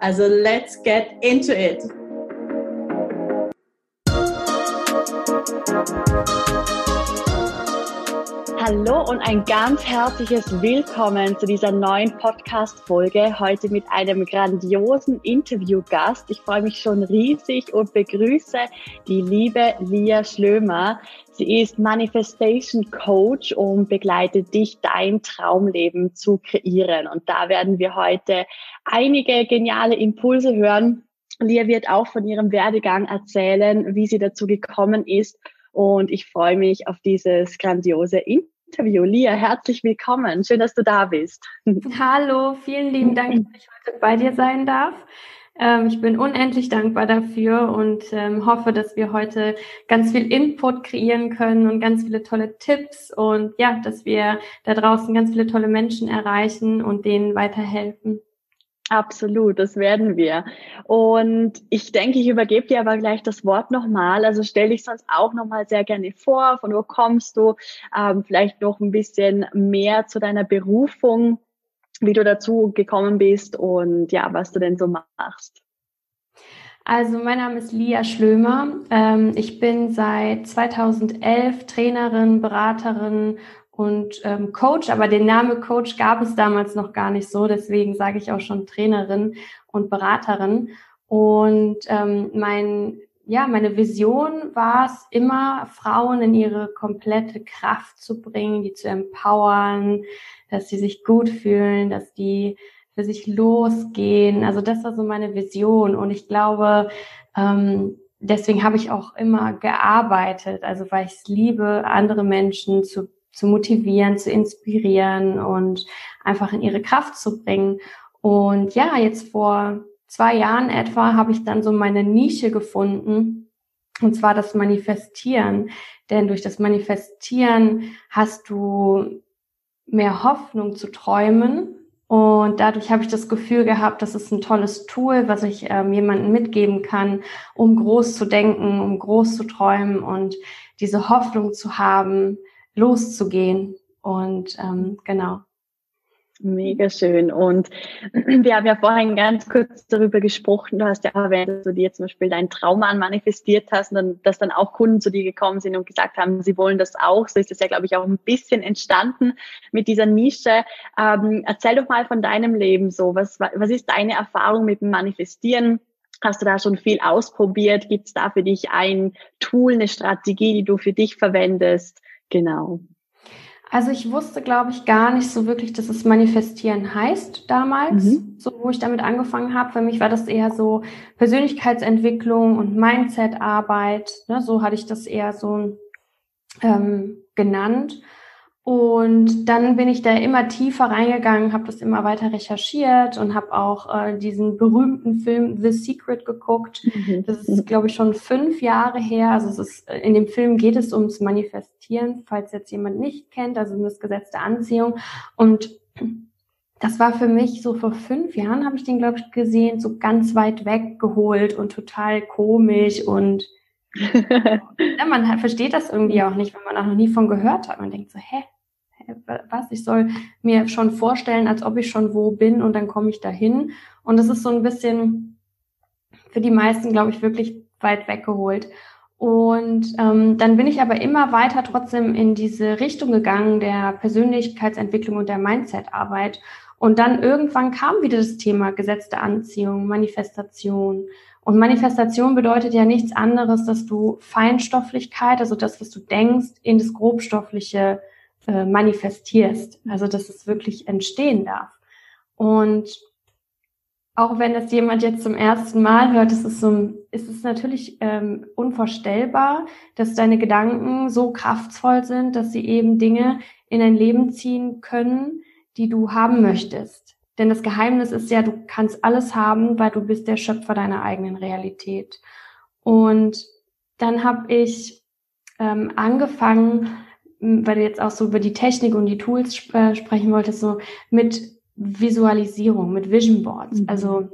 Also let's get into it! Hallo und ein ganz herzliches Willkommen zu dieser neuen Podcast-Folge. Heute mit einem grandiosen Interviewgast. Ich freue mich schon riesig und begrüße die liebe Lia Schlömer. Sie ist Manifestation Coach und begleitet dich, dein Traumleben zu kreieren. Und da werden wir heute einige geniale Impulse hören. Lia wird auch von ihrem Werdegang erzählen, wie sie dazu gekommen ist. Und ich freue mich auf dieses grandiose Interview. Interview. Lia, herzlich willkommen. Schön, dass du da bist. Hallo, vielen lieben Dank, dass ich heute bei dir sein darf. Ähm, ich bin unendlich dankbar dafür und ähm, hoffe, dass wir heute ganz viel Input kreieren können und ganz viele tolle Tipps und ja, dass wir da draußen ganz viele tolle Menschen erreichen und denen weiterhelfen. Absolut, das werden wir. Und ich denke, ich übergebe dir aber gleich das Wort nochmal. Also stell dich sonst auch nochmal sehr gerne vor, von wo kommst du, ähm, vielleicht noch ein bisschen mehr zu deiner Berufung, wie du dazu gekommen bist und ja, was du denn so machst. Also mein Name ist Lia Schlömer. Ähm, ich bin seit 2011 Trainerin, Beraterin und ähm, Coach, aber den Namen Coach gab es damals noch gar nicht so, deswegen sage ich auch schon Trainerin und Beraterin. Und ähm, mein, ja, meine Vision war es immer, Frauen in ihre komplette Kraft zu bringen, die zu empowern, dass sie sich gut fühlen, dass die für sich losgehen. Also das war so meine Vision. Und ich glaube, ähm, deswegen habe ich auch immer gearbeitet, also weil ich es liebe, andere Menschen zu zu motivieren, zu inspirieren und einfach in ihre Kraft zu bringen. Und ja, jetzt vor zwei Jahren etwa habe ich dann so meine Nische gefunden, und zwar das Manifestieren. Denn durch das Manifestieren hast du mehr Hoffnung zu träumen. Und dadurch habe ich das Gefühl gehabt, das ist ein tolles Tool, was ich ähm, jemandem mitgeben kann, um groß zu denken, um groß zu träumen und diese Hoffnung zu haben, loszugehen. Und ähm, genau. Mega schön. Und wir haben ja vorhin ganz kurz darüber gesprochen. Du hast ja erwähnt, dass du dir zum Beispiel deinen Traummann manifestiert hast und dann, dass dann auch Kunden zu dir gekommen sind und gesagt haben, sie wollen das auch. So ist das ja, glaube ich, auch ein bisschen entstanden mit dieser Nische. Ähm, erzähl doch mal von deinem Leben so. Was, was ist deine Erfahrung mit dem Manifestieren? Hast du da schon viel ausprobiert? Gibt es da für dich ein Tool, eine Strategie, die du für dich verwendest? Genau. Also ich wusste, glaube ich, gar nicht so wirklich, dass es manifestieren heißt damals, mhm. so wo ich damit angefangen habe. Für mich war das eher so Persönlichkeitsentwicklung und Mindsetarbeit. Ne? So hatte ich das eher so ähm, genannt. Und dann bin ich da immer tiefer reingegangen, habe das immer weiter recherchiert und habe auch äh, diesen berühmten Film The Secret geguckt. Mhm. Das ist, glaube ich, schon fünf Jahre her. Also es ist, in dem Film geht es ums Manifestieren, falls jetzt jemand nicht kennt, also um das Gesetz der Anziehung. Und das war für mich so vor fünf Jahren, habe ich den, glaube ich, gesehen, so ganz weit weg geholt und total komisch und ja, man versteht das irgendwie auch nicht, wenn man auch noch nie von gehört hat. Man denkt so, hä, was, ich soll mir schon vorstellen, als ob ich schon wo bin und dann komme ich dahin. Und das ist so ein bisschen für die meisten, glaube ich, wirklich weit weggeholt. Und ähm, dann bin ich aber immer weiter trotzdem in diese Richtung gegangen der Persönlichkeitsentwicklung und der Mindsetarbeit. Und dann irgendwann kam wieder das Thema gesetzte Anziehung, Manifestation. Und Manifestation bedeutet ja nichts anderes, dass du Feinstofflichkeit, also das, was du denkst, in das Grobstoffliche äh, manifestierst. Also dass es wirklich entstehen darf. Und auch wenn das jemand jetzt zum ersten Mal hört, ist es, so, ist es natürlich ähm, unvorstellbar, dass deine Gedanken so kraftvoll sind, dass sie eben Dinge in dein Leben ziehen können, die du haben möchtest. Denn das Geheimnis ist ja, du kannst alles haben, weil du bist der Schöpfer deiner eigenen Realität. Und dann habe ich ähm, angefangen, weil du jetzt auch so über die Technik und die Tools sp äh, sprechen wolltest, so mit Visualisierung, mit Vision Boards. Mhm. Also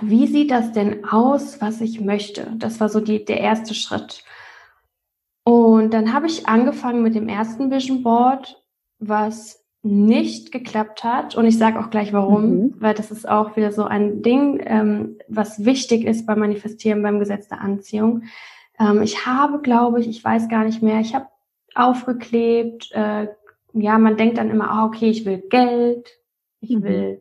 wie sieht das denn aus, was ich möchte? Das war so die, der erste Schritt. Und dann habe ich angefangen mit dem ersten Vision Board, was nicht geklappt hat. Und ich sage auch gleich warum, mhm. weil das ist auch wieder so ein Ding, ähm, was wichtig ist beim Manifestieren, beim Gesetz der Anziehung. Ähm, ich habe, glaube ich, ich weiß gar nicht mehr, ich habe aufgeklebt. Äh, ja, man denkt dann immer, ah, okay, ich will Geld, ich mhm. will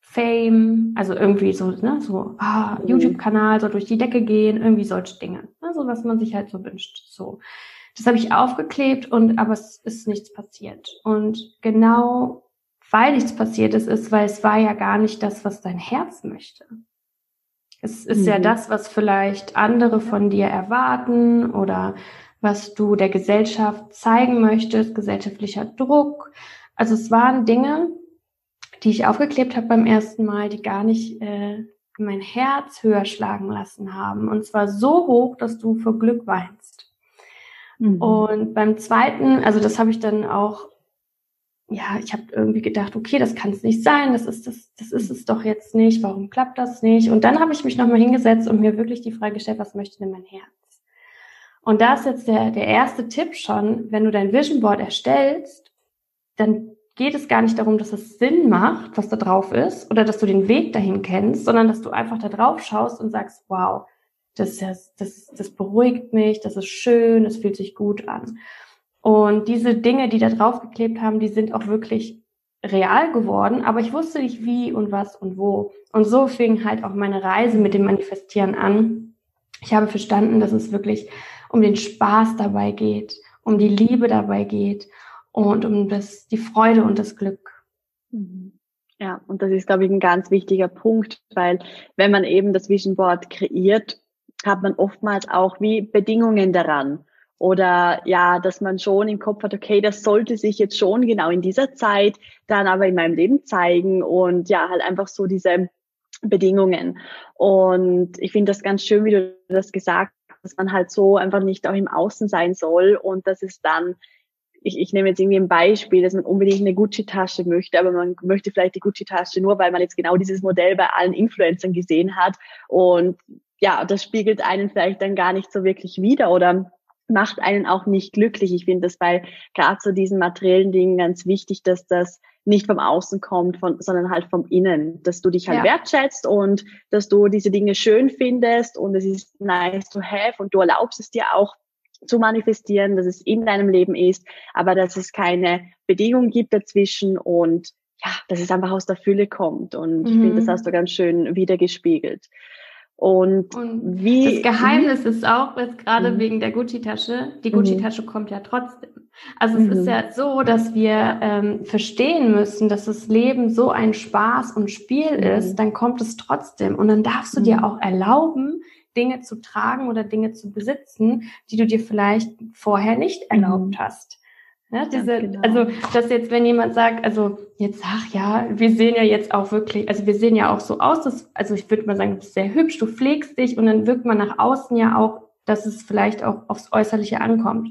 Fame, also irgendwie so, ne, so ah, mhm. YouTube-Kanal so durch die Decke gehen, irgendwie solche Dinge, also was man sich halt so wünscht. So, das habe ich aufgeklebt und aber es ist nichts passiert. Und genau weil nichts passiert ist, ist, weil es war ja gar nicht das, was dein Herz möchte. Es ist mhm. ja das, was vielleicht andere von dir erwarten oder was du der Gesellschaft zeigen möchtest, gesellschaftlicher Druck. Also es waren Dinge, die ich aufgeklebt habe beim ersten Mal, die gar nicht äh, mein Herz höher schlagen lassen haben. Und zwar so hoch, dass du vor Glück weinst. Mhm. Und beim zweiten, also das habe ich dann auch, ja, ich habe irgendwie gedacht, okay, das kann es nicht sein, das ist das, das ist es doch jetzt nicht, warum klappt das nicht? Und dann habe ich mich nochmal hingesetzt und mir wirklich die Frage gestellt, was möchte denn mein Herz? Und da ist jetzt der, der erste Tipp schon, wenn du dein Vision Board erstellst, dann geht es gar nicht darum, dass es Sinn macht, was da drauf ist, oder dass du den Weg dahin kennst, sondern dass du einfach da drauf schaust und sagst, wow, das, das, das, beruhigt mich, das ist schön, das fühlt sich gut an. Und diese Dinge, die da drauf geklebt haben, die sind auch wirklich real geworden, aber ich wusste nicht wie und was und wo. Und so fing halt auch meine Reise mit dem Manifestieren an. Ich habe verstanden, dass es wirklich um den Spaß dabei geht, um die Liebe dabei geht und um das, die Freude und das Glück. Mhm. Ja, und das ist, glaube ich, ein ganz wichtiger Punkt, weil wenn man eben das Vision Board kreiert, hat man oftmals auch wie Bedingungen daran. Oder ja, dass man schon im Kopf hat, okay, das sollte sich jetzt schon genau in dieser Zeit dann aber in meinem Leben zeigen und ja, halt einfach so diese Bedingungen. Und ich finde das ganz schön, wie du das gesagt hast, dass man halt so einfach nicht auch im Außen sein soll und dass es dann ich, ich nehme jetzt irgendwie ein Beispiel, dass man unbedingt eine Gucci-Tasche möchte, aber man möchte vielleicht die Gucci-Tasche nur, weil man jetzt genau dieses Modell bei allen Influencern gesehen hat. Und ja, das spiegelt einen vielleicht dann gar nicht so wirklich wider oder macht einen auch nicht glücklich. Ich finde das bei gerade so diesen materiellen Dingen ganz wichtig, dass das nicht vom Außen kommt, von, sondern halt vom Innen, dass du dich halt ja. wertschätzt und dass du diese Dinge schön findest und es ist nice to have und du erlaubst es dir auch zu manifestieren, dass es in deinem Leben ist, aber dass es keine Bedingung gibt dazwischen und ja, dass es einfach aus der Fülle kommt. Und mhm. ich finde, das hast du ganz schön wiedergespiegelt. Und, und wie. Das Geheimnis ist auch, jetzt gerade mhm. wegen der Gucci-Tasche, die mhm. Gucci-Tasche mhm. kommt ja trotzdem. Also es ist mhm. ja so, dass wir ähm, verstehen müssen, dass das Leben so ein Spaß und Spiel ist, mhm. dann kommt es trotzdem. Und dann darfst du dir auch erlauben, Dinge zu tragen oder Dinge zu besitzen, die du dir vielleicht vorher nicht erlaubt mhm. hast. Ja, diese, genau. Also, dass jetzt, wenn jemand sagt, also jetzt, ach ja, wir sehen ja jetzt auch wirklich, also wir sehen ja auch so aus, dass, also ich würde mal sagen, du bist sehr hübsch, du pflegst dich und dann wirkt man nach außen ja auch, dass es vielleicht auch aufs Äußerliche ankommt.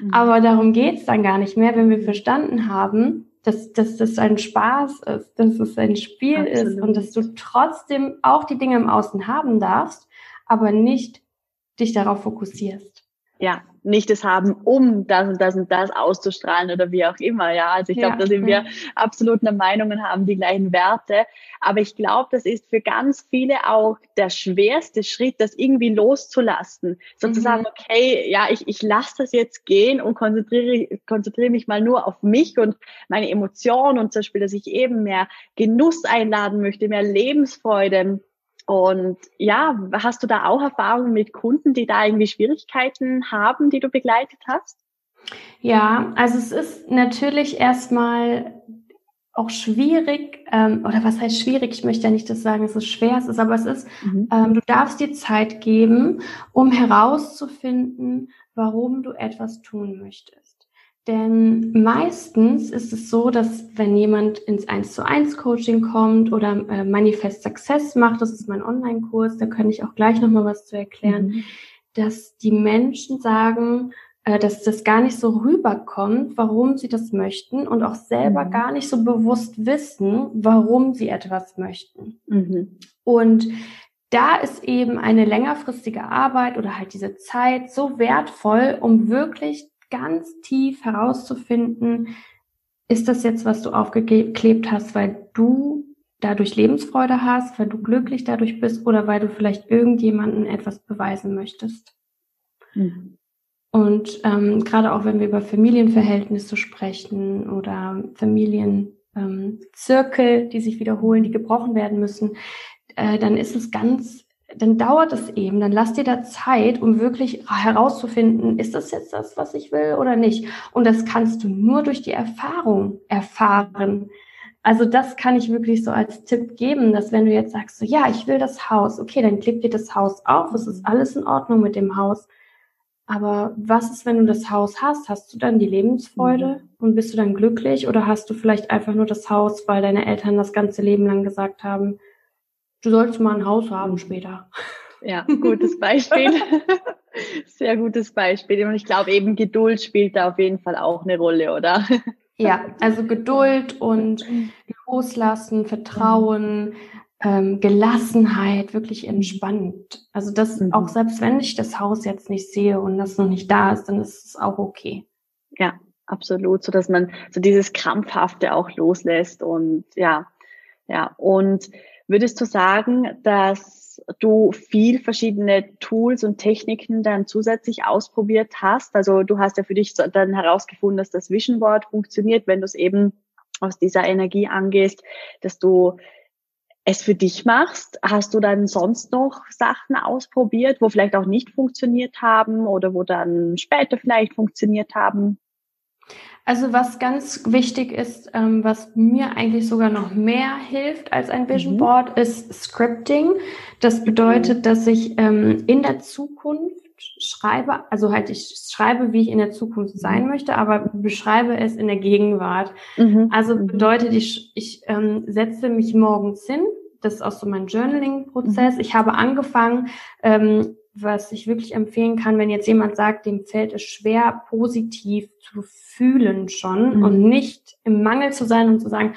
Mhm. Aber darum geht's dann gar nicht mehr, wenn wir verstanden haben, dass, dass das ein Spaß ist, dass es ein Spiel Absolut. ist und dass du trotzdem auch die Dinge im Außen haben darfst aber nicht dich darauf fokussierst. Ja, nicht es haben, um das und das und das auszustrahlen oder wie auch immer. Ja, also ich glaube, ja, da sind wir absolut einer Meinung und haben die gleichen Werte. Aber ich glaube, das ist für ganz viele auch der schwerste Schritt, das irgendwie loszulassen. Sozusagen, mhm. okay, ja, ich, ich lasse das jetzt gehen und konzentriere, konzentriere mich mal nur auf mich und meine Emotionen und zum Beispiel, dass ich eben mehr Genuss einladen möchte, mehr Lebensfreude und ja, hast du da auch Erfahrungen mit Kunden, die da irgendwie Schwierigkeiten haben, die du begleitet hast? Ja, also es ist natürlich erstmal auch schwierig, ähm, oder was heißt schwierig? Ich möchte ja nicht das sagen, dass es schwer ist, aber es ist, mhm. ähm, du darfst dir Zeit geben, um herauszufinden, warum du etwas tun möchtest. Denn meistens ist es so, dass wenn jemand ins 1 zu 1 Coaching kommt oder äh, Manifest Success macht, das ist mein Online-Kurs, da könnte ich auch gleich nochmal was zu erklären, mhm. dass die Menschen sagen, äh, dass das gar nicht so rüberkommt, warum sie das möchten und auch selber mhm. gar nicht so bewusst wissen, warum sie etwas möchten. Mhm. Und da ist eben eine längerfristige Arbeit oder halt diese Zeit so wertvoll, um wirklich ganz tief herauszufinden, ist das jetzt, was du aufgeklebt hast, weil du dadurch Lebensfreude hast, weil du glücklich dadurch bist oder weil du vielleicht irgendjemanden etwas beweisen möchtest. Mhm. Und ähm, gerade auch wenn wir über Familienverhältnisse sprechen oder Familienzirkel, ähm, die sich wiederholen, die gebrochen werden müssen, äh, dann ist es ganz dann dauert es eben, dann lass dir da Zeit, um wirklich herauszufinden, ist das jetzt das, was ich will oder nicht. Und das kannst du nur durch die Erfahrung erfahren. Also das kann ich wirklich so als Tipp geben, dass wenn du jetzt sagst, so, ja, ich will das Haus, okay, dann kleb dir das Haus auf, es ist alles in Ordnung mit dem Haus. Aber was ist, wenn du das Haus hast? Hast du dann die Lebensfreude mhm. und bist du dann glücklich oder hast du vielleicht einfach nur das Haus, weil deine Eltern das ganze Leben lang gesagt haben, du sollst mal ein Haus haben später. Ja, gutes Beispiel. Sehr gutes Beispiel. Und ich glaube eben Geduld spielt da auf jeden Fall auch eine Rolle, oder? Ja, also Geduld und Loslassen, Vertrauen, ähm, Gelassenheit, wirklich entspannt. Also das mhm. auch selbst wenn ich das Haus jetzt nicht sehe und das noch nicht da ist, dann ist es auch okay. Ja, absolut, so dass man so dieses krampfhafte auch loslässt und ja, ja und Würdest du sagen, dass du viel verschiedene Tools und Techniken dann zusätzlich ausprobiert hast? Also du hast ja für dich dann herausgefunden, dass das Vision Board funktioniert, wenn du es eben aus dieser Energie angehst, dass du es für dich machst. Hast du dann sonst noch Sachen ausprobiert, wo vielleicht auch nicht funktioniert haben oder wo dann später vielleicht funktioniert haben? Also was ganz wichtig ist, ähm, was mir eigentlich sogar noch mehr hilft als ein Vision mhm. Board, mhm. ist Scripting. Das bedeutet, dass ich ähm, in der Zukunft schreibe, also halt ich schreibe, wie ich in der Zukunft sein mhm. möchte, aber beschreibe es in der Gegenwart. Mhm. Also mhm. bedeutet, ich, ich ähm, setze mich morgens hin, das ist auch so mein Journaling-Prozess. Mhm. Ich habe angefangen, ähm, was ich wirklich empfehlen kann, wenn jetzt jemand sagt, dem fällt es schwer, positiv zu fühlen schon mhm. und nicht im Mangel zu sein und zu sagen,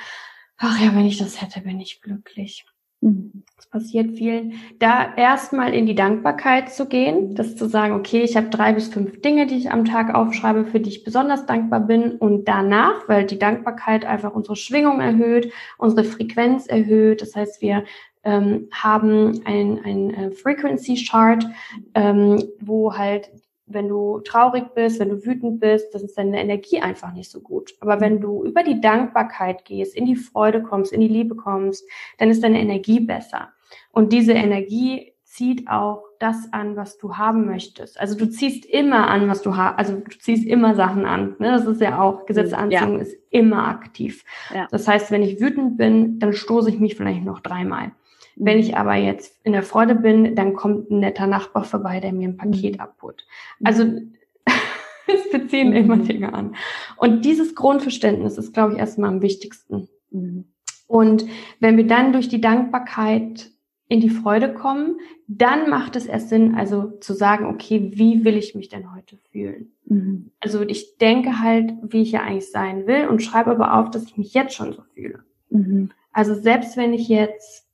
ach ja, wenn ich das hätte, bin ich glücklich. Mhm. Das passiert vielen. Da erstmal in die Dankbarkeit zu gehen, das zu sagen, okay, ich habe drei bis fünf Dinge, die ich am Tag aufschreibe, für die ich besonders dankbar bin. Und danach, weil die Dankbarkeit einfach unsere Schwingung erhöht, unsere Frequenz erhöht. Das heißt, wir ähm, haben ein, ein äh, Frequency Chart, ähm, wo halt, wenn du traurig bist, wenn du wütend bist, das ist deine Energie einfach nicht so gut. Aber wenn du über die Dankbarkeit gehst, in die Freude kommst, in die Liebe kommst, dann ist deine Energie besser. Und diese Energie zieht auch das an, was du haben möchtest. Also du ziehst immer an, was du hast. Also du ziehst immer Sachen an. Ne? Das ist ja auch, Gesetz der Anziehung ja. ist immer aktiv. Ja. Das heißt, wenn ich wütend bin, dann stoße ich mich vielleicht noch dreimal. Wenn ich mhm. aber jetzt in der Freude bin, dann kommt ein netter Nachbar vorbei, der mir ein Paket mhm. abholt. Also es beziehen mhm. immer Dinge an. Und dieses Grundverständnis ist, glaube ich, erstmal am wichtigsten. Mhm. Und wenn wir dann durch die Dankbarkeit in die Freude kommen, dann macht es erst Sinn, also zu sagen, okay, wie will ich mich denn heute fühlen? Mhm. Also ich denke halt, wie ich ja eigentlich sein will und schreibe aber auf, dass ich mich jetzt schon so fühle. Mhm. Also selbst wenn ich jetzt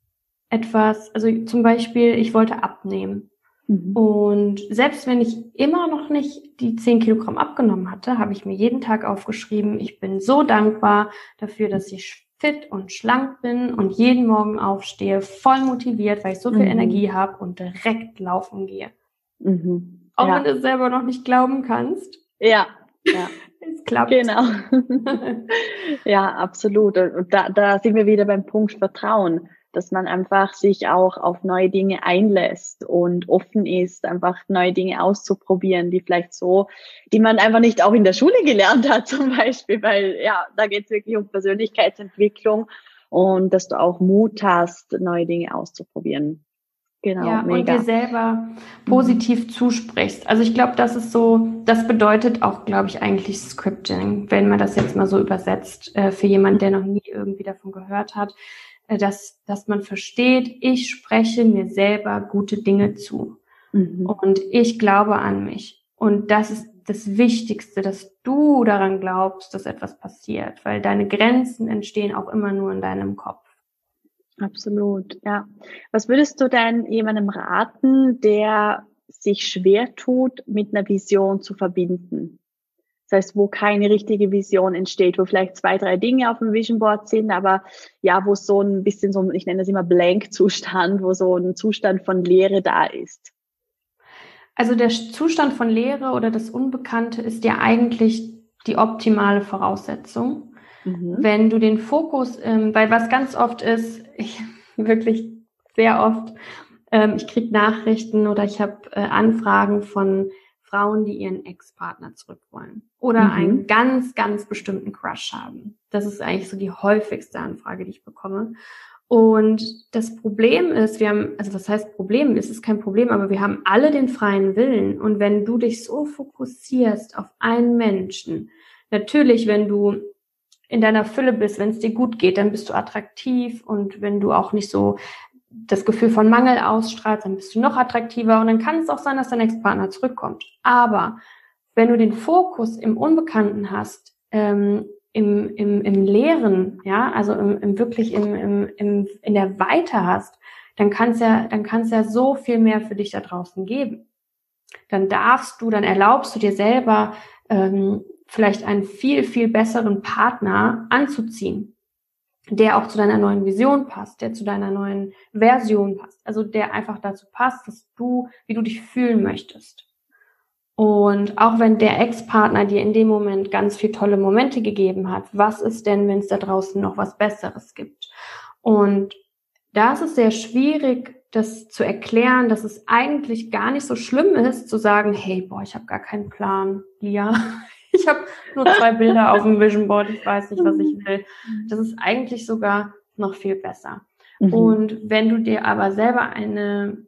etwas, also zum Beispiel, ich wollte abnehmen. Mhm. Und selbst wenn ich immer noch nicht die 10 Kilogramm abgenommen hatte, habe ich mir jeden Tag aufgeschrieben, ich bin so dankbar dafür, dass ich fit und schlank bin und jeden Morgen aufstehe, voll motiviert, weil ich so viel mhm. Energie habe und direkt laufen gehe. Mhm. Auch ja. wenn du es selber noch nicht glauben kannst. Ja, ja. es klappt. Genau. ja, absolut. Und da, da sind wir wieder beim Punkt Vertrauen dass man einfach sich auch auf neue Dinge einlässt und offen ist, einfach neue Dinge auszuprobieren, die vielleicht so, die man einfach nicht auch in der Schule gelernt hat zum Beispiel, weil ja, da geht es wirklich um Persönlichkeitsentwicklung und dass du auch Mut hast, neue Dinge auszuprobieren. Genau, ja, mega. und dir selber positiv mhm. zusprichst. Also ich glaube, das ist so, das bedeutet auch, glaube ich, eigentlich Scripting, wenn man das jetzt mal so übersetzt, äh, für jemanden, der noch nie irgendwie davon gehört hat, dass, dass man versteht, ich spreche mir selber gute Dinge zu. Mhm. Und ich glaube an mich. Und das ist das Wichtigste, dass du daran glaubst, dass etwas passiert, weil deine Grenzen entstehen auch immer nur in deinem Kopf. Absolut, ja. Was würdest du denn jemandem raten, der sich schwer tut, mit einer Vision zu verbinden? Das heißt, wo keine richtige Vision entsteht, wo vielleicht zwei, drei Dinge auf dem Vision Board sind, aber ja, wo so ein bisschen so, ich nenne das immer Blank-Zustand, wo so ein Zustand von Leere da ist. Also der Zustand von Leere oder das Unbekannte ist ja eigentlich die optimale Voraussetzung. Mhm. Wenn du den Fokus, ähm, weil was ganz oft ist, ich wirklich sehr oft, ähm, ich kriege Nachrichten oder ich habe äh, Anfragen von Frauen, die ihren Ex-Partner zurück wollen oder mhm. einen ganz, ganz bestimmten Crush haben. Das ist eigentlich so die häufigste Anfrage, die ich bekomme. Und das Problem ist, wir haben, also was heißt Problem? Es ist kein Problem, aber wir haben alle den freien Willen. Und wenn du dich so fokussierst auf einen Menschen, natürlich, wenn du in deiner Fülle bist, wenn es dir gut geht, dann bist du attraktiv und wenn du auch nicht so das Gefühl von Mangel ausstrahlst, dann bist du noch attraktiver und dann kann es auch sein, dass dein Ex-Partner zurückkommt. Aber wenn du den Fokus im Unbekannten hast, ähm, im, im, im Leeren, ja, also im, im wirklich im, im, im, in der Weite hast, dann kann ja, dann kann ja so viel mehr für dich da draußen geben. Dann darfst du, dann erlaubst du dir selber ähm, vielleicht einen viel, viel besseren Partner anzuziehen, der auch zu deiner neuen Vision passt, der zu deiner neuen Version passt, also der einfach dazu passt, dass du, wie du dich fühlen möchtest. Und auch wenn der Ex-Partner dir in dem Moment ganz viel tolle Momente gegeben hat, was ist denn, wenn es da draußen noch was Besseres gibt? Und da ist es sehr schwierig, das zu erklären, dass es eigentlich gar nicht so schlimm ist, zu sagen, hey, boah, ich habe gar keinen Plan, Lia. Ich habe nur zwei Bilder auf dem Vision Board, ich weiß nicht, was ich will. Das ist eigentlich sogar noch viel besser. Mhm. Und wenn du dir aber selber eine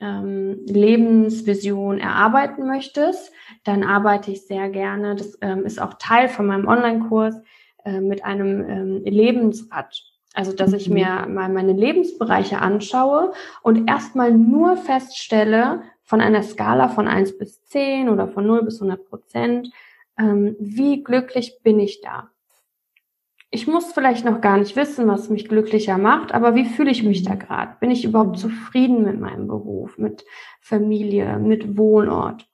ähm, Lebensvision erarbeiten möchtest, dann arbeite ich sehr gerne, das ähm, ist auch Teil von meinem Online-Kurs, äh, mit einem ähm, Lebensrad. Also, dass ich mhm. mir mal meine Lebensbereiche anschaue und erstmal nur feststelle, von einer Skala von eins bis zehn oder von null bis 100 Prozent, ähm, wie glücklich bin ich da? Ich muss vielleicht noch gar nicht wissen, was mich glücklicher macht, aber wie fühle ich mich da gerade? Bin ich überhaupt zufrieden mit meinem Beruf, mit Familie, mit Wohnort,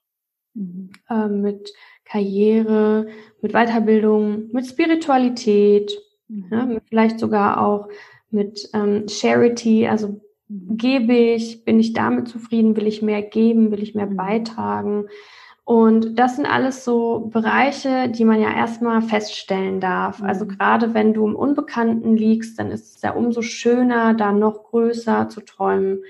mhm. äh, mit Karriere, mit Weiterbildung, mit Spiritualität, mhm. ja, vielleicht sogar auch mit ähm, Charity, also gebe ich, bin ich damit zufrieden, will ich mehr geben, will ich mehr mhm. beitragen, und das sind alles so Bereiche, die man ja erstmal feststellen darf. Also mhm. gerade wenn du im Unbekannten liegst, dann ist es ja umso schöner, da noch größer zu träumen,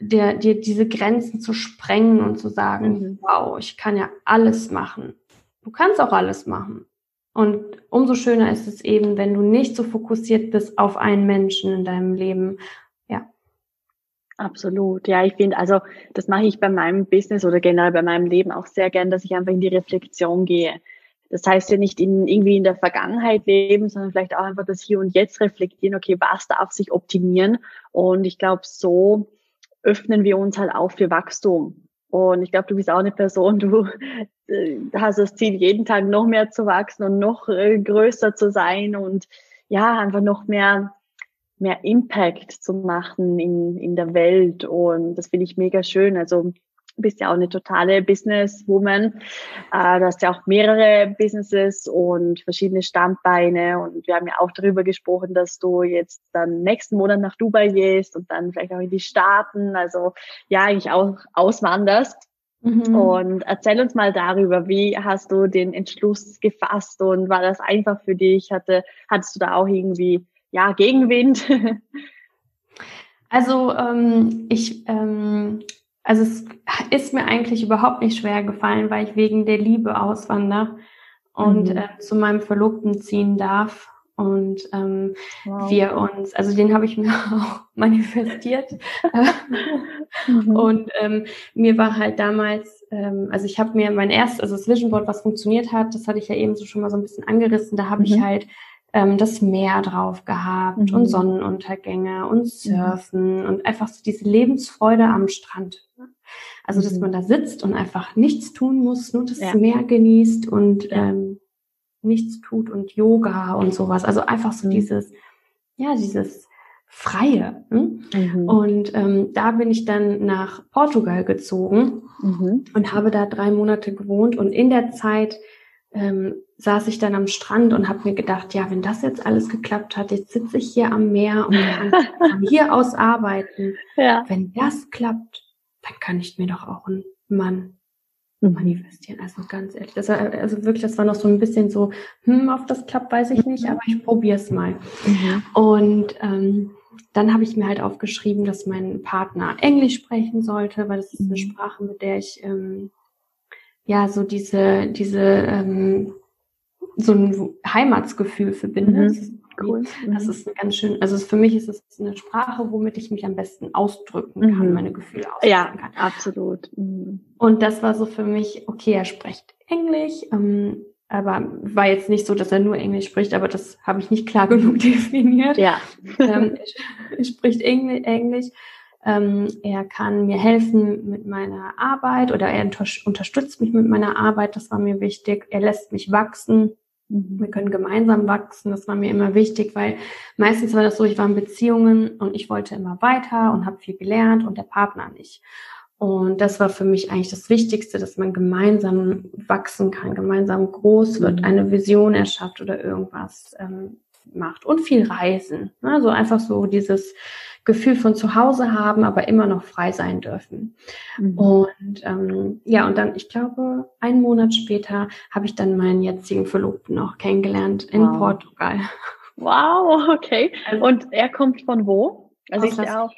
dir, dir diese Grenzen zu sprengen und zu sagen, mhm. wow, ich kann ja alles machen. Du kannst auch alles machen. Und umso schöner ist es eben, wenn du nicht so fokussiert bist auf einen Menschen in deinem Leben, Absolut. Ja, ich finde, also das mache ich bei meinem Business oder generell bei meinem Leben auch sehr gern, dass ich einfach in die Reflexion gehe. Das heißt ja nicht in, irgendwie in der Vergangenheit leben, sondern vielleicht auch einfach das Hier und Jetzt reflektieren, okay, was darf sich optimieren? Und ich glaube, so öffnen wir uns halt auch für Wachstum. Und ich glaube, du bist auch eine Person, du äh, hast das Ziel, jeden Tag noch mehr zu wachsen und noch äh, größer zu sein und ja, einfach noch mehr mehr Impact zu machen in, in der Welt. Und das finde ich mega schön. Also du bist ja auch eine totale Businesswoman. Äh, du hast ja auch mehrere Businesses und verschiedene Standbeine. Und wir haben ja auch darüber gesprochen, dass du jetzt dann nächsten Monat nach Dubai gehst und dann vielleicht auch in die Staaten. Also ja, eigentlich auch auswanderst. Mhm. Und erzähl uns mal darüber, wie hast du den Entschluss gefasst und war das einfach für dich? Hatte, hattest du da auch irgendwie ja, Gegenwind? Also ähm, ich, ähm, also es ist mir eigentlich überhaupt nicht schwer gefallen, weil ich wegen der Liebe auswandere und mhm. äh, zu meinem Verlobten ziehen darf. und ähm, wow. wir uns, also den habe ich mir auch manifestiert. mhm. Und ähm, mir war halt damals, ähm, also ich habe mir mein erstes, also das Vision Board, was funktioniert hat, das hatte ich ja eben so schon mal so ein bisschen angerissen, da habe mhm. ich halt ähm, das Meer drauf gehabt mhm. und Sonnenuntergänge und mhm. Surfen und einfach so diese Lebensfreude am Strand. Also dass mhm. man da sitzt und einfach nichts tun muss, nur das ja. Meer genießt und ähm, nichts tut und Yoga und sowas. Also einfach so mhm. dieses, ja, dieses Freie. Hm? Mhm. Und ähm, da bin ich dann nach Portugal gezogen mhm. und habe da drei Monate gewohnt. Und in der Zeit ähm, saß ich dann am Strand und habe mir gedacht, ja, wenn das jetzt alles geklappt hat, jetzt sitze ich hier am Meer und kann von hier aus arbeiten. Ja. Wenn das klappt, dann kann ich mir doch auch einen Mann manifestieren. Also ganz ehrlich, das war, also wirklich, das war noch so ein bisschen so, hm, ob das klappt, weiß ich nicht, aber ich probiere es mal. Mhm. Und ähm, dann habe ich mir halt aufgeschrieben, dass mein Partner Englisch sprechen sollte, weil das ist eine mhm. Sprache, mit der ich ähm, ja so diese diese ähm, so ein Heimatsgefühl verbinde. Mhm. Cool. Das mhm. ist ganz schön, also für mich ist es eine Sprache, womit ich mich am besten ausdrücken kann, mhm. meine Gefühle ausdrücken ja, kann. Ja, absolut. Mhm. Und das war so für mich, okay, er spricht Englisch, ähm, aber war jetzt nicht so, dass er nur Englisch spricht, aber das habe ich nicht klar genug definiert. Ja. ähm, er, spricht Englisch. Ähm, er kann mir helfen mit meiner Arbeit oder er unterstützt mich mit meiner Arbeit, das war mir wichtig. Er lässt mich wachsen. Wir können gemeinsam wachsen, das war mir immer wichtig, weil meistens war das so, ich war in Beziehungen und ich wollte immer weiter und habe viel gelernt und der Partner nicht. Und das war für mich eigentlich das Wichtigste, dass man gemeinsam wachsen kann, gemeinsam groß wird, mhm. eine Vision erschafft oder irgendwas ähm, macht und viel reisen. Also einfach so dieses Gefühl von zu Hause haben, aber immer noch frei sein dürfen. Mhm. Und ähm, ja, und dann, ich glaube, einen Monat später habe ich dann meinen jetzigen Verlobten noch kennengelernt in wow. Portugal. Wow, okay. Also, und er kommt von wo? Also ich auch.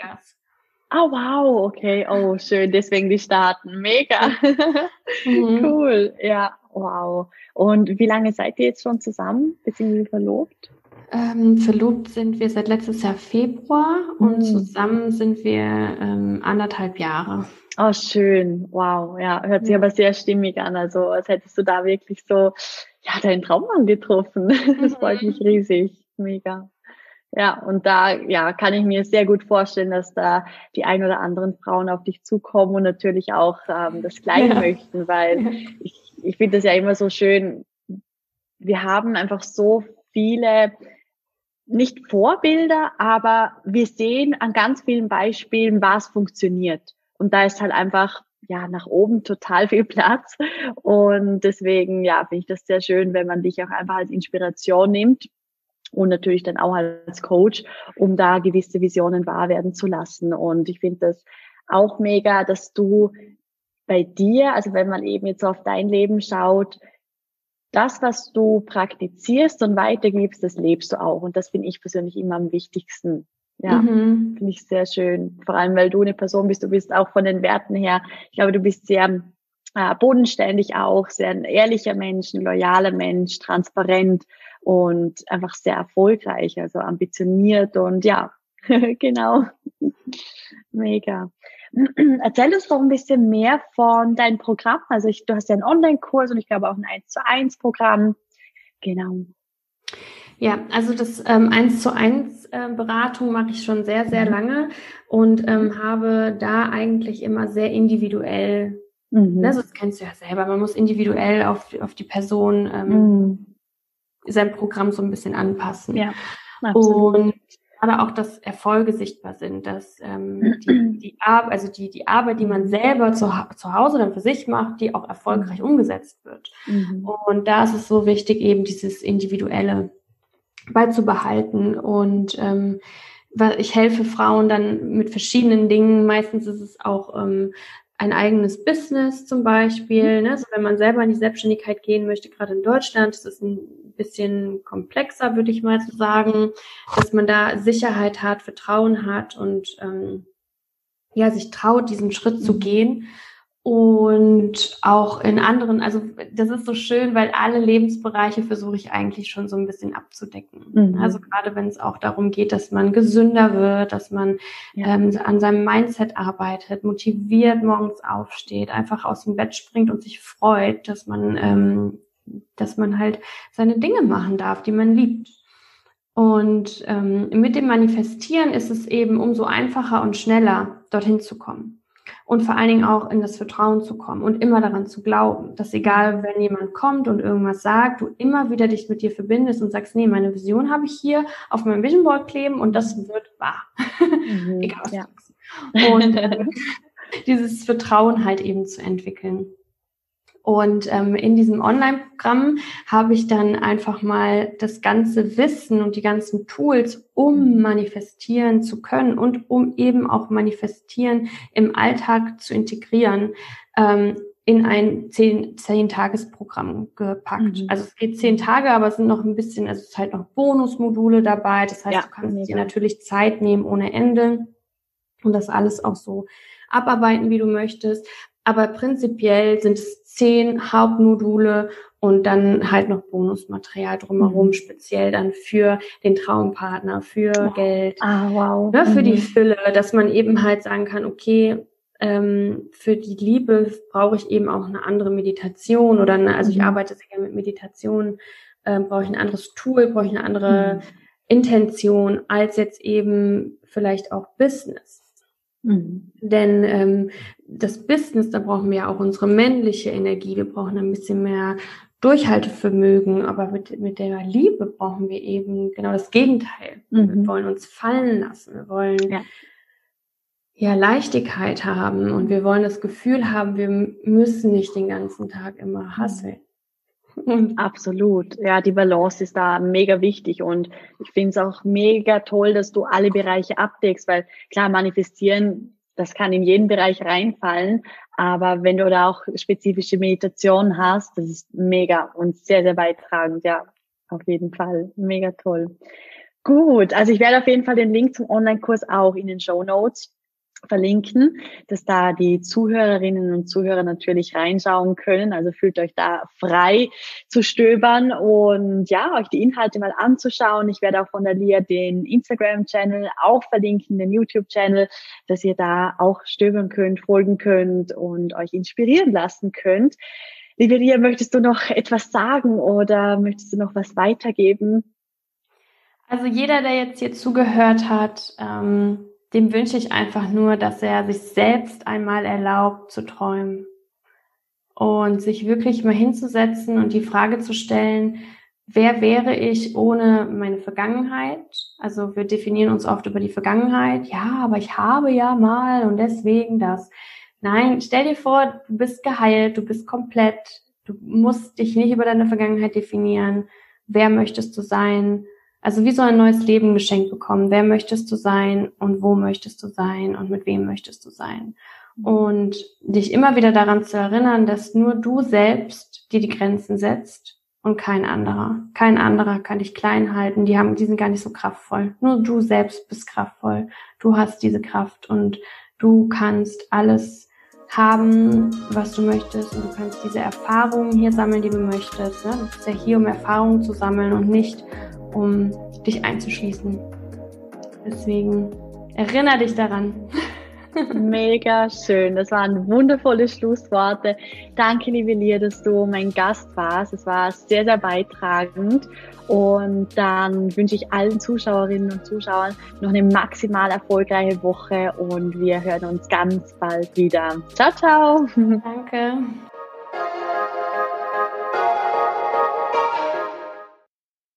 Ah, oh, wow, okay. Oh, schön. Deswegen die Staaten. Mega. Mhm. cool. Ja, wow. Und wie lange seid ihr jetzt schon zusammen, beziehungsweise verlobt? Ähm, verlobt sind wir seit letztes Jahr Februar mhm. und zusammen sind wir ähm, anderthalb Jahre. Oh, schön. Wow. Ja, hört sich ja. aber sehr stimmig an. Also, als hättest du da wirklich so, ja, deinen Traummann getroffen. Das mhm. freut mich riesig. Mega. Ja, und da ja, kann ich mir sehr gut vorstellen, dass da die ein oder anderen Frauen auf dich zukommen und natürlich auch ähm, das Gleiche ja. möchten, weil ich, ich finde das ja immer so schön. Wir haben einfach so viele nicht Vorbilder, aber wir sehen an ganz vielen Beispielen, was funktioniert. Und da ist halt einfach ja nach oben total viel Platz. Und deswegen ja finde ich das sehr schön, wenn man dich auch einfach als Inspiration nimmt und natürlich dann auch als Coach, um da gewisse Visionen wahr werden zu lassen. Und ich finde das auch mega, dass du bei dir, also wenn man eben jetzt auf dein Leben schaut, das, was du praktizierst und weitergibst, das lebst du auch. Und das finde ich persönlich immer am wichtigsten. Ja, mhm. finde ich sehr schön. Vor allem, weil du eine Person bist, du bist auch von den Werten her, ich glaube, du bist sehr äh, bodenständig auch, sehr ein ehrlicher Mensch, ein loyaler Mensch, transparent und einfach sehr erfolgreich, also ambitioniert und ja, genau. Mega. Erzähl uns doch ein bisschen mehr von deinem Programm. Also ich, du hast ja einen Online-Kurs und ich glaube auch ein 1 zu 1 Programm. Genau. Ja, also das ähm, 1 zu 1 äh, Beratung mache ich schon sehr, sehr lange und ähm, habe da eigentlich immer sehr individuell, mhm. ne, das kennst du ja selber, man muss individuell auf, auf die Person ähm, mhm. sein Programm so ein bisschen anpassen. Ja, absolut. Und gerade auch, dass Erfolge sichtbar sind, dass ähm, die, die, Ar also die, die Arbeit, die man selber zu, zu Hause dann für sich macht, die auch erfolgreich umgesetzt wird. Mhm. Und da ist es so wichtig, eben dieses Individuelle beizubehalten und ähm, ich helfe Frauen dann mit verschiedenen Dingen. Meistens ist es auch ähm, ein eigenes Business zum Beispiel. Ne? Also wenn man selber in die Selbstständigkeit gehen möchte, gerade in Deutschland, das ist ein bisschen komplexer, würde ich mal so sagen, dass man da Sicherheit hat, Vertrauen hat und ähm, ja, sich traut, diesen Schritt zu mhm. gehen. Und auch in anderen, also das ist so schön, weil alle Lebensbereiche versuche ich eigentlich schon so ein bisschen abzudecken. Mhm. Also gerade wenn es auch darum geht, dass man gesünder wird, dass man ja. ähm, an seinem Mindset arbeitet, motiviert morgens aufsteht, einfach aus dem Bett springt und sich freut, dass man, ähm, dass man halt seine Dinge machen darf, die man liebt. Und ähm, mit dem Manifestieren ist es eben umso einfacher und schneller, dorthin zu kommen und vor allen Dingen auch in das Vertrauen zu kommen und immer daran zu glauben, dass egal, wenn jemand kommt und irgendwas sagt, du immer wieder dich mit dir verbindest und sagst, nee, meine Vision habe ich hier auf meinem Vision Board kleben und das wird wahr. Mhm, egal was ja. du Und äh, dieses Vertrauen halt eben zu entwickeln. Und ähm, in diesem Online-Programm habe ich dann einfach mal das ganze Wissen und die ganzen Tools, um manifestieren zu können und um eben auch manifestieren im Alltag zu integrieren, ähm, in ein zehn, zehn Tagesprogramm gepackt. Mhm. Also es geht zehn Tage, aber es sind noch ein bisschen, also es ist halt noch Bonusmodule dabei. Das heißt, ja, du kannst mega. dir natürlich Zeit nehmen ohne Ende und das alles auch so abarbeiten, wie du möchtest. Aber prinzipiell sind es zehn Hauptmodule und dann halt noch Bonusmaterial drumherum, mhm. speziell dann für den Traumpartner, für oh. Geld, ah, wow. ne, für mhm. die Fülle, dass man eben halt sagen kann, okay, ähm, für die Liebe brauche ich eben auch eine andere Meditation oder eine, also ich mhm. arbeite sehr gerne mit Meditation, ähm, brauche ich ein anderes Tool, brauche ich eine andere mhm. Intention als jetzt eben vielleicht auch Business. Mhm. Denn ähm, das Business, da brauchen wir ja auch unsere männliche Energie, wir brauchen ein bisschen mehr Durchhaltevermögen, aber mit, mit der Liebe brauchen wir eben genau das Gegenteil. Mhm. Wir wollen uns fallen lassen, wir wollen ja. ja Leichtigkeit haben und wir wollen das Gefühl haben, wir müssen nicht den ganzen Tag immer hasseln. Absolut. Ja, die Balance ist da mega wichtig und ich finde es auch mega toll, dass du alle Bereiche abdeckst, weil klar, manifestieren, das kann in jeden Bereich reinfallen, aber wenn du da auch spezifische Meditation hast, das ist mega und sehr, sehr beitragend. Ja, auf jeden Fall. Mega toll. Gut, also ich werde auf jeden Fall den Link zum Online-Kurs auch in den Show Notes verlinken, dass da die Zuhörerinnen und Zuhörer natürlich reinschauen können. Also fühlt euch da frei zu stöbern und ja, euch die Inhalte mal anzuschauen. Ich werde auch von der Lia den Instagram-Channel auch verlinken, den YouTube-Channel, dass ihr da auch stöbern könnt, folgen könnt und euch inspirieren lassen könnt. Liebe Lia, möchtest du noch etwas sagen oder möchtest du noch was weitergeben? Also jeder, der jetzt hier zugehört hat, ähm dem wünsche ich einfach nur, dass er sich selbst einmal erlaubt zu träumen und sich wirklich mal hinzusetzen und die Frage zu stellen, wer wäre ich ohne meine Vergangenheit? Also wir definieren uns oft über die Vergangenheit. Ja, aber ich habe ja mal und deswegen das. Nein, stell dir vor, du bist geheilt, du bist komplett, du musst dich nicht über deine Vergangenheit definieren. Wer möchtest du sein? Also wie so ein neues Leben geschenkt bekommen. Wer möchtest du sein und wo möchtest du sein und mit wem möchtest du sein? Und dich immer wieder daran zu erinnern, dass nur du selbst dir die Grenzen setzt und kein anderer. Kein anderer kann dich klein halten. Die haben, die sind gar nicht so kraftvoll. Nur du selbst bist kraftvoll. Du hast diese Kraft und du kannst alles haben, was du möchtest und du kannst diese Erfahrungen hier sammeln, die du möchtest. Ne? Du bist ja hier, um Erfahrungen zu sammeln und nicht um dich einzuschließen. Deswegen erinnere dich daran. Mega schön. Das waren wundervolle Schlussworte. Danke, liebe Lia, dass du mein Gast warst. Es war sehr, sehr beitragend. Und dann wünsche ich allen Zuschauerinnen und Zuschauern noch eine maximal erfolgreiche Woche und wir hören uns ganz bald wieder. Ciao, ciao. Danke.